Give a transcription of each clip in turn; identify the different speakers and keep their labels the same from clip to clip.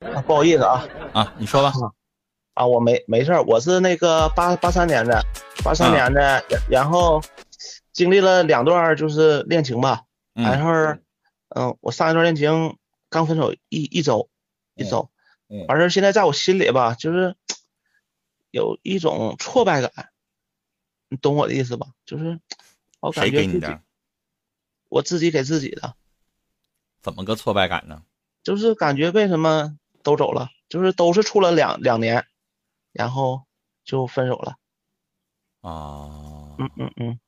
Speaker 1: 啊不好意思啊
Speaker 2: 啊，你说吧。
Speaker 1: 啊，我没没事儿，我是那个八八三年的，八三年的，然然后经历了两段就是恋情吧，然
Speaker 2: 嗯
Speaker 1: 后嗯，我上一段恋情刚分手一一周，一周，
Speaker 2: 嗯
Speaker 1: 完事儿现在在我心里吧，就是有一种挫败感，你懂我的意思吧？就是我感
Speaker 2: 谁
Speaker 1: 觉自己
Speaker 2: 给你的？
Speaker 1: 我自己给自己的，
Speaker 2: 怎么个挫败感呢？
Speaker 1: 就是感觉为什么都走了，就是都是处了两两年，然后就分手了。
Speaker 2: 啊，
Speaker 1: 嗯嗯嗯，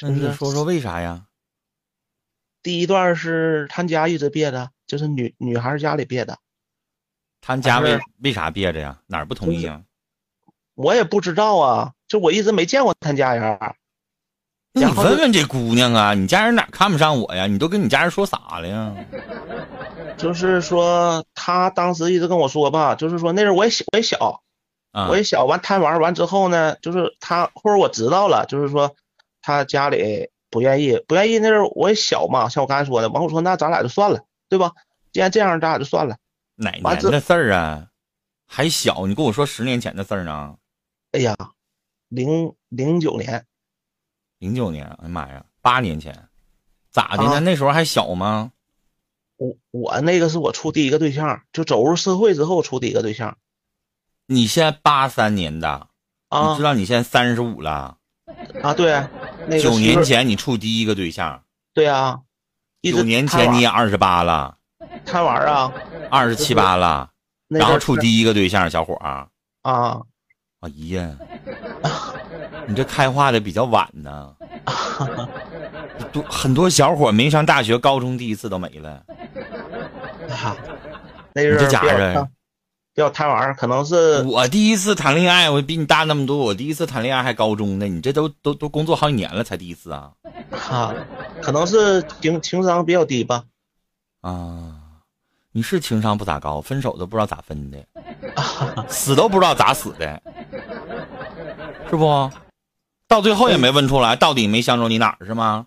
Speaker 2: 那
Speaker 1: 就是
Speaker 2: 你说说为啥呀？
Speaker 1: 第一段是他家一直憋着，就是女女孩家里憋的，
Speaker 2: 他家为为啥憋着呀？哪儿不同意啊？
Speaker 1: 我也不知道啊，就我一直没见过他家人。
Speaker 2: 那你问问这姑娘啊，你家人哪看不上我呀？你都跟你家人说啥了呀？
Speaker 1: 就是说他当时一直跟我说吧，就是说那时候我也小，我也小，
Speaker 2: 啊
Speaker 1: 我也小，完贪玩完之后呢，就是他或者我知道了，就是说他家里不愿意，不愿意那时候我也小嘛，像我刚才说的，完我说那咱俩就算了，对吧？既然这样，咱俩就算了。
Speaker 2: 哪年的事儿啊？还小，你跟我说十年前的事儿呢？
Speaker 1: 哎呀，零零九年，
Speaker 2: 零九年，哎呀妈呀，八年前，咋的呢？
Speaker 1: 啊
Speaker 2: 那时候还小吗？
Speaker 1: 我我那个是我处第一个对象，就走入社会之后处第一个对象
Speaker 2: 你现在八三年的，你
Speaker 1: 啊
Speaker 2: 知道你现在三十五了，
Speaker 1: 啊，对，那个
Speaker 2: 九年前你处第一个对象，
Speaker 1: 对啊，一
Speaker 2: 九年前你也二十八了，
Speaker 1: 贪玩啊，
Speaker 2: 二十七八了，
Speaker 1: 那
Speaker 2: 然后处第一个对象，小伙儿啊，
Speaker 1: 啊，
Speaker 2: 哎呀，你这开化的比较晚呢。多很多小伙没上大学、高中第一次都没了。
Speaker 1: 啊 那
Speaker 2: 你
Speaker 1: 阵儿
Speaker 2: 这家人
Speaker 1: 比较贪比较贪玩，可能是
Speaker 2: 我第一次谈恋爱，我比你大那么多，我第一次谈恋爱还高中呢，你这都都都工作好几年了才第一次啊
Speaker 1: 哈，可能是情情商比较低吧，
Speaker 2: 啊！你是情商不咋高，分手都不知道咋分的，死都不知道咋死的，是不？到最后也没问出来，到底没相中你哪儿是吗？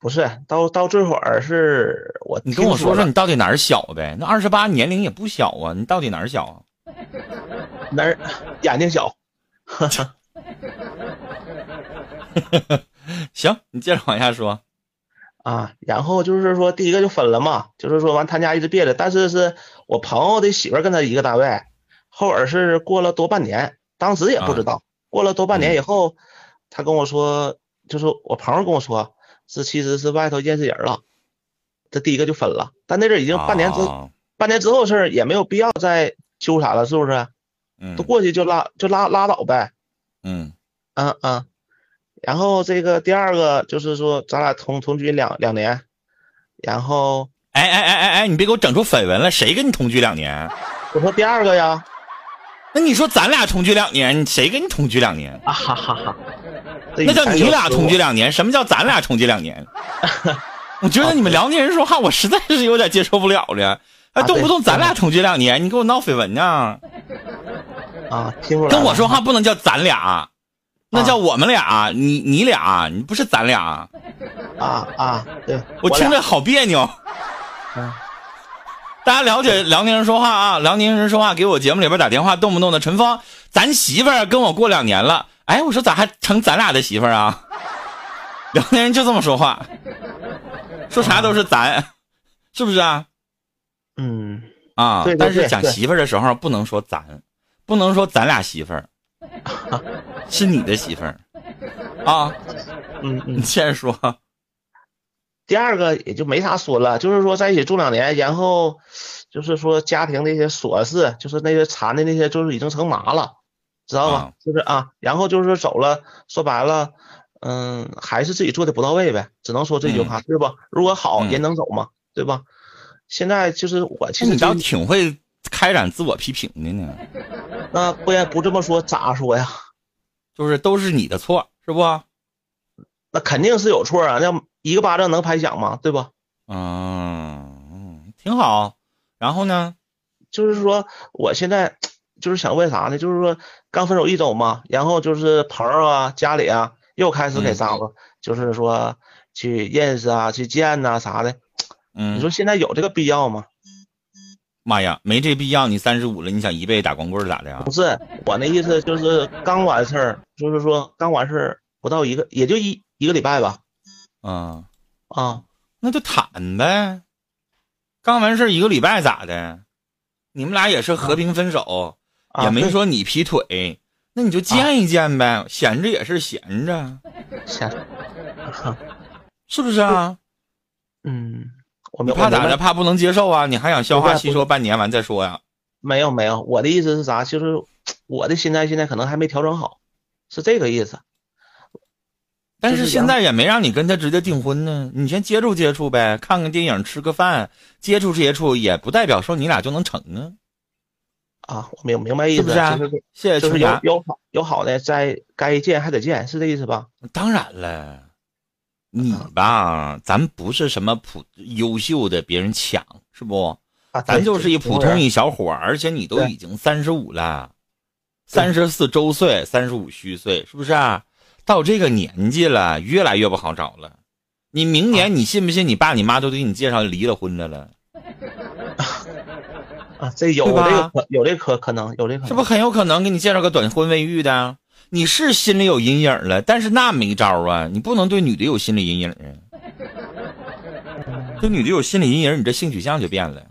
Speaker 1: 不是到到这会儿是我
Speaker 2: 你跟我说说你到底哪儿小呗？那二十八年龄也不小啊，你到底哪儿小啊？
Speaker 1: 哪儿眼睛小，
Speaker 2: 行，你接着往下说。
Speaker 1: 啊，然后就是说第一个就分了嘛，就是说完他家一直别着，但是是我朋友的媳妇儿跟他一个单位，后边是过了多半年，当时也不知道，过了多半年以后，他跟我说，就是我朋友跟我说，是其实是外头认识人了，这第一个就分了，但那阵已经半年之、
Speaker 2: 啊
Speaker 1: 半年之后的事儿，也没有必要再纠缠了，是不是？
Speaker 2: 嗯
Speaker 1: 都过去就拉就拉拉倒呗，
Speaker 2: 嗯
Speaker 1: 嗯嗯，然后这个第二个就是说咱俩同同居两两年，然后
Speaker 2: 哎哎哎哎哎，你别给我整出绯闻了！谁跟你同居两年？
Speaker 1: 我说第二个呀，
Speaker 2: 那你说咱俩同居两年，谁跟你同居两年？
Speaker 1: 啊哈哈哈，这
Speaker 2: 那叫你俩同居两年，什么叫咱俩同居两年？我觉得你们辽宁人说话，我实在是有点接受不了了。还
Speaker 1: 啊
Speaker 2: 动不动咱俩同居两年，你给我闹绯闻呢？
Speaker 1: 啊，听
Speaker 2: 跟我说话不能叫咱俩，那叫我们俩，你你俩，你不是咱俩。
Speaker 1: 啊啊，对，
Speaker 2: 我听着好别扭。
Speaker 1: 嗯
Speaker 2: 大家了解辽宁人说话啊，辽宁人说话给我节目里边打电话，动不动的陈峰，咱媳妇儿跟我过两年了，哎，我说咋还成咱俩的媳妇儿啊？辽宁人就这么说话，说啥都是咱，是不是啊？
Speaker 1: 嗯。
Speaker 2: 啊，
Speaker 1: 对对
Speaker 2: 但是讲媳妇儿的时候不能说咱，不能说咱俩媳妇儿，是你的媳妇儿。啊。
Speaker 1: 嗯嗯。
Speaker 2: 你，接着说，
Speaker 1: 第二个也就没啥说了，就是说在一起住两年，然后就是说家庭那些琐事，就是那些缠的那些，就是已经成麻了，知道吧
Speaker 2: 啊？
Speaker 1: 就是啊，然后就是走了，说白了，嗯，还是自己做的不到位呗，只能说这句话，对吧？如果好，
Speaker 2: 嗯
Speaker 1: 人能走吗，对吧？现在就是我其实
Speaker 2: 你倒
Speaker 1: 就
Speaker 2: 挺会开展自我批评的呢。
Speaker 1: 那不然不这么说咋说呀？
Speaker 2: 就是都是你的错，是不？
Speaker 1: 那肯定是有错啊，那一个巴掌能拍响吗？对吧？
Speaker 2: 嗯，挺好。然后呢？
Speaker 1: 就是说，我现在就是想问啥呢？就是说，刚分手一周嘛，然后就是朋友啊、家里啊又开始给张罗，就是说去认识啊、去见呐、啥的。
Speaker 2: 嗯，
Speaker 1: 你说现在有这个必要吗？
Speaker 2: 妈呀，没这必要。你三十五了，你想一辈子打光棍咋的呀
Speaker 1: 不？是我那意思，就是刚完事儿，就是说刚完事儿不到一个，也就一一个礼拜吧。
Speaker 2: 啊，
Speaker 1: 啊，
Speaker 2: 那就谈呗。刚完事儿一个礼拜咋的？你们俩也是和平分手，
Speaker 1: 啊
Speaker 2: 也没说你劈腿，那你就见一见呗，闲着也是闲着，
Speaker 1: 闲，
Speaker 2: 是不是啊？
Speaker 1: 嗯，我
Speaker 2: 怕咋的？怕不能接受啊？你还想消化吸收半年完再说呀？
Speaker 1: 没有没有，我的意思是啥？就是我的心态现在可能还没调整好，是这个意思。
Speaker 2: 但
Speaker 1: 就是是
Speaker 2: 现在也没让你跟他直接订婚呢，你先接触接触呗，看看电影，吃个饭，接触接触，也不代表说你俩就能成啊，
Speaker 1: 啊，我明明白意思，
Speaker 2: 是不是啊
Speaker 1: 就是
Speaker 2: 谢谢
Speaker 1: 就是有。有好有好的，在该见还得见，是这意思吧？
Speaker 2: 当然了，你吧，咱不是什么普优秀的，别人抢是不？
Speaker 1: 啊，
Speaker 2: 咱就是一普通一小伙，而且你都已经三十五了，
Speaker 1: 对
Speaker 2: 三十四周岁，三十五虚岁，是不是啊？到这个年纪了，越来越不好找了。你明年你信不信？你爸你妈都给你介绍离了婚的了，
Speaker 1: 啊，这有
Speaker 2: 对吧
Speaker 1: 这个可有这可可能有这可能，
Speaker 2: 这不很有可能给你介绍个短婚未育的？你是心里有阴影了，但是那没招啊，你不能对女的有心理阴影啊。对女的有心理阴影，你这性取向就变了。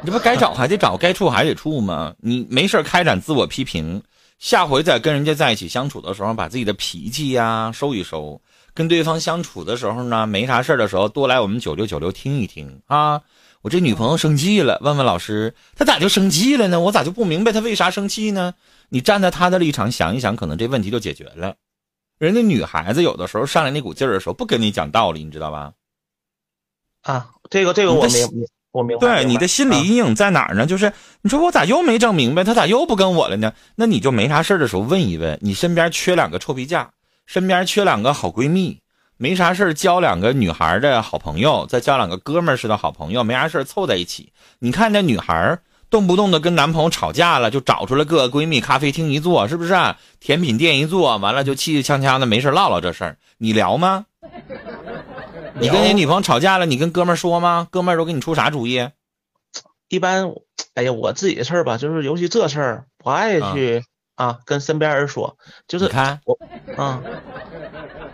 Speaker 2: 你这不该找还得找，该处还得处吗？你没事开展自我批评，下回再跟人家在一起相处的时候，把自己的脾气呀、收一收。跟对方相处的时候呢，没啥事儿的时候，多来我们九六九六听一听啊。我这女朋友生气了，问问老师，她咋就生气了呢？我咋就不明白她为啥生气呢？你站在她的立场想一想，可能这问题就解决了。人家女孩子有的时候上来那股劲儿的时候，不跟你讲道理，你知道吧？
Speaker 1: 啊，这个这个我明明我明白，
Speaker 2: 对，你的心理
Speaker 1: 啊
Speaker 2: 阴影在哪儿呢？就是你说我咋又没整明白，她咋又不跟我了呢？那你就没啥事儿的时候问一问，你身边缺两个臭皮匠，身边缺两个好闺蜜，没啥事儿交两个女孩的好朋友，再交两个哥们儿似的好朋友，没啥事儿凑在一起。你看那女孩儿动不动的跟男朋友吵架了，就找出来各个闺蜜，咖啡厅一坐，是不是啊、甜品店一坐，完了就气气呛呛的，没事儿唠唠这事儿，你聊吗？你跟你女朋友吵架了，你跟哥们儿说吗？哥们儿都给你出啥主意？
Speaker 1: 一般，哎呀，我自己的事儿吧，就是尤其这事儿不爱去啊跟身边人说，就是
Speaker 2: 你看，
Speaker 1: 啊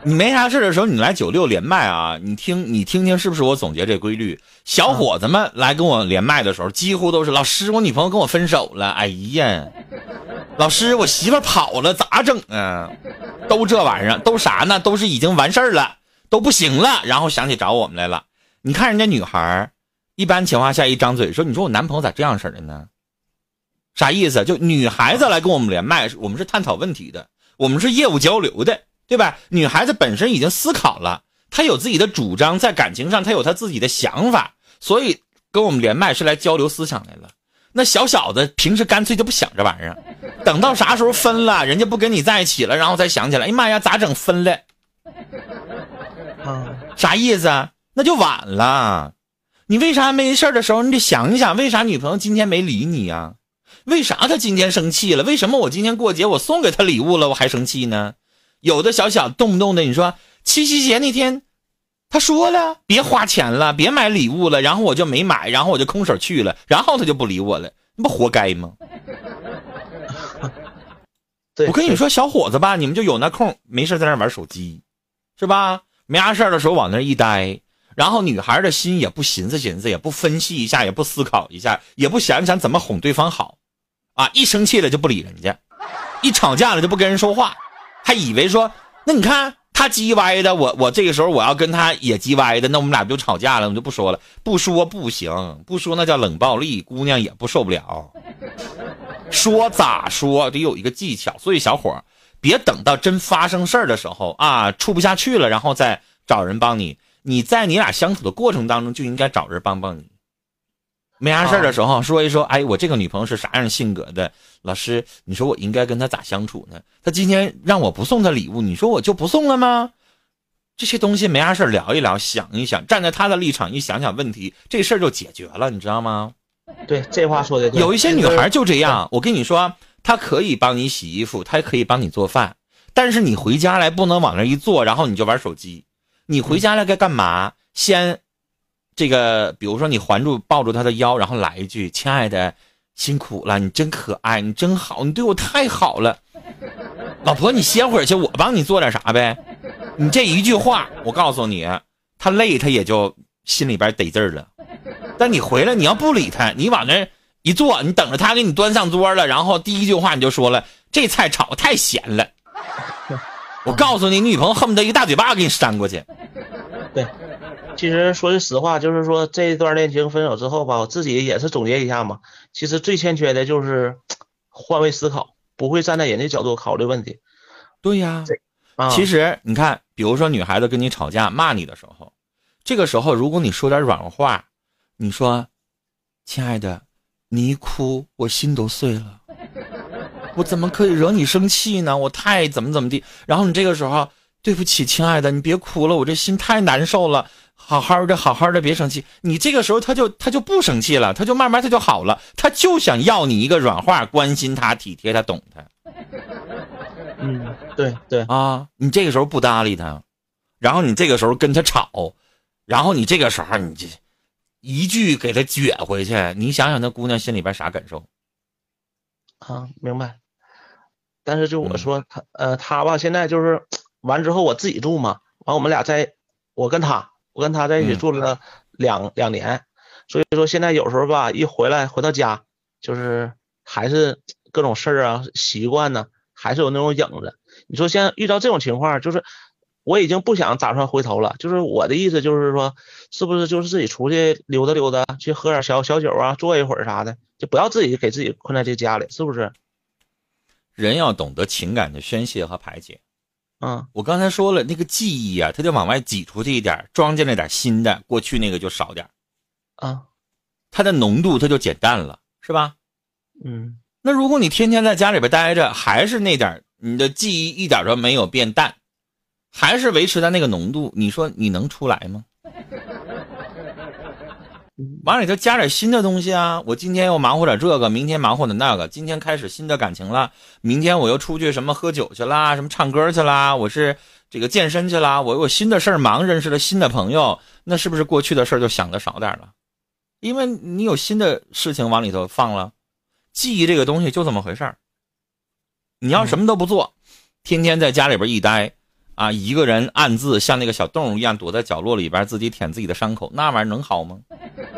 Speaker 2: 你没啥事的时候，你来九六连麦啊，你听你听听是不是我总结这规律？小伙子们来跟我连麦的时候，几乎都是老师，我女朋友跟我分手了，哎呀，老师，我媳妇跑了，咋整啊？都这玩意儿，都啥呢？都是已经完事儿了，都不行了，然后想起找我们来了。你看人家女孩，一般情况下一张嘴说，你说我男朋友咋这样式的呢？啥意思？就女孩子来跟我们连麦，我们是探讨问题的，我们是业务交流的，对吧？女孩子本身已经思考了，她有自己的主张，在感情上她有她自己的想法，所以跟我们连麦是来交流思想来了。那小小子平时干脆就不想这玩意儿，等到啥时候分了，人家不跟你在一起了，然后才想起来，哎呀妈呀，咋整分了？
Speaker 1: 啊
Speaker 2: 啥意思啊？那就晚了。你为啥没事儿的时候，你得想一想，为啥女朋友今天没理你呀、为啥她今天生气了？为什么我今天过节我送给她礼物了，我还生气呢？有的小小动不动的，你说七夕节那天，他说了别花钱了，别买礼物了，然后我就没买，然后我就空手去了，然后他就不理我了，那不活该吗？我跟你说，小伙子吧，你们就有那空，没事在那玩手机，是吧？没啥事儿的时候往那一待，然后女孩的心也不寻思寻思，也不分析一下，也不思考一下，也不想想怎么哄对方好，啊，一生气了就不理人家，一吵架了就不跟人说话，还以为说，那你看他叽歪的，我我这个时候我要跟他也叽歪的，那我们俩不就吵架了？我就不说了，不说不行，不说那叫冷暴力，姑娘也不受不了。说咋说得有一个技巧，所以小伙儿别等到真发生事儿的时候啊，处不下去了，然后再找人帮你。你在你俩相处的过程当中就应该找人帮帮你。没啥事儿的时候说一说，哎，我这个女朋友是啥样性格的？老师，你说我应该跟她咋相处呢？她今天让我不送她礼物，你说我就不送了吗？这些东西没啥事儿聊一聊，想一想，站在她的立场一想想问题，这事儿就解决了，你知道吗？
Speaker 1: 对这话说的
Speaker 2: 有一些女孩就这样，我跟你说，她可以帮你洗衣服，她可以帮你做饭，但是你回家来不能往那一坐，然后你就玩手机。你回家来该干嘛？先这个，比如说你环住抱住他的腰，然后来一句：“亲爱的，辛苦了，你真可爱，你真好，你对我太好了。” 老婆，你歇会儿去，我帮你做点啥呗。你这一句话，我告诉你，他累他也就心里边得劲儿了。但你回来，你要不理他，你往那一坐，你等着他给你端上桌了，然后第一句话你就说了：“这菜炒太咸了。”我告诉你，你女朋友恨不得一个大嘴巴给你扇过去。
Speaker 1: 对，其实说句实话，就是说这一段恋情分手之后吧，我自己也是总结一下嘛。其实最欠缺的就是 换位思考，不会站在人家角度考虑问题。
Speaker 2: 对呀，
Speaker 1: 啊，
Speaker 2: 其实你看，比如说女孩子跟你吵架骂你的时候，这个时候如果你说点软话，你说：“亲爱的，你一哭我心都碎了，我怎么可以惹你生气呢？我太怎么怎么地。”然后你这个时候，对不起，亲爱的，你别哭了，我这心太难受了。好好的，好好的，别生气。你这个时候他就他就不生气了，他就慢慢他就好了，他就想要你一个软话，关心他，体贴他，懂他。
Speaker 1: 嗯，对对
Speaker 2: 啊，你这个时候不搭理他，然后你这个时候跟他吵，然后你这个时候你这一句给他撅回去，你想想那姑娘心里边啥感受？
Speaker 1: 啊，明白。但是就我说他呃他吧，现在就是完之后我自己住嘛，完我们俩在，我跟他我跟他在一起住了两两年，所以说现在有时候吧一回来回到家，就是还是各种事儿啊习惯呢。还是有那种影子。你说现在遇到这种情况，就是我已经不想打算回头了。就是我的意思，就是说，是不是就是自己出去溜达溜达，去喝点小小酒啊，坐一会儿啥的，就不要自己给自己困在这家里，是不是？
Speaker 2: 人要懂得情感的宣泄和排解。
Speaker 1: 嗯，
Speaker 2: 我刚才说了，那个记忆啊，它就往外挤出去一点，装进来点新的，过去那个就少点。
Speaker 1: 啊，
Speaker 2: 它的浓度它就减淡了，是吧？
Speaker 1: 嗯。
Speaker 2: 那如果你天天在家里边待着，还是那点你的记忆一点都没有变淡，还是维持在那个浓度，你说你能出来吗？往里头加点新的东西啊！我今天又忙活点这个，明天忙活点那个，今天开始新的感情了，明天我又出去什么喝酒去啦，什么唱歌去啦，我是这个健身去啦，我有新的事儿忙，认识了新的朋友，那是不是过去的事儿就想的少点了？因为你有新的事情往里头放了。记忆这个东西就这么回事儿，你要什么都不做，天天在家里边一待，啊，一个人暗自像那个小动物一样躲在角落里边自己舔自己的伤口，那玩意儿能好吗？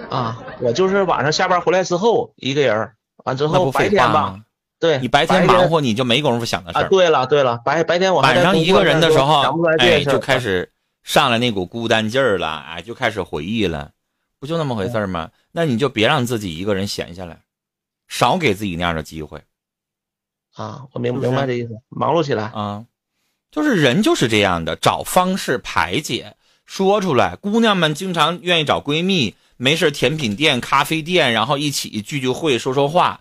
Speaker 1: 啊，我就是晚上下班回来之后一个人，完之后白天吧，对
Speaker 2: 你白天忙活你就没工夫想的事儿。
Speaker 1: 对了对了，白白天我
Speaker 2: 晚上一个人的时候，
Speaker 1: 哎，
Speaker 2: 就开始上来那股孤单劲儿了，哎，就开始回忆了，不就那么回事吗？那你就别让自己一个人闲下来。少给自己那样的机会，
Speaker 1: 啊，我明明白这意思，忙碌起来
Speaker 2: 啊，就是人就是这样的，找方式排解，说出来。姑娘们经常愿意找闺蜜，没事甜品店、咖啡店，然后一起聚聚会、说说话。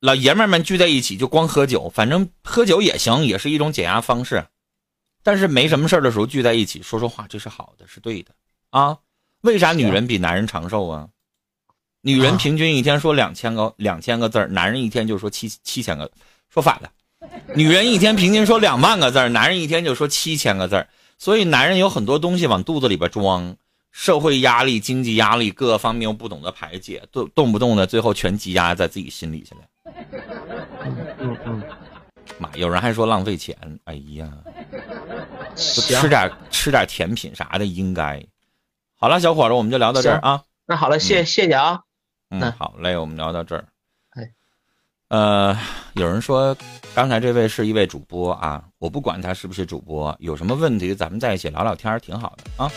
Speaker 2: 老爷们们聚在一起就光喝酒，反正喝酒也行，也是一种减压方式。但是没什么事的时候聚在一起说说话，这是好的，是对的啊。为啥女人比男人长寿啊？女人平均一天说两千个两千个字儿，男人一天就说七七千个，说反了。女人一天平均说两万个字儿，男人一天就说七千个字儿。所以男人有很多东西往肚子里边装，社会压力、经济压力各个方面又不懂得排解，动动不动的最后全积压在自己心里去了。
Speaker 1: 嗯嗯，
Speaker 2: 妈，有人还说浪费钱，哎呀，吃点吃点甜品啥的应该。好了，小伙子，我们就聊到这儿啊。
Speaker 1: 那好了，谢谢谢啊。
Speaker 2: 嗯，好嘞，我们聊到这儿。呃，有人说刚才这位是一位主播啊，我不管他是不是主播，有什么问题咱们在一起聊聊天，挺好的啊。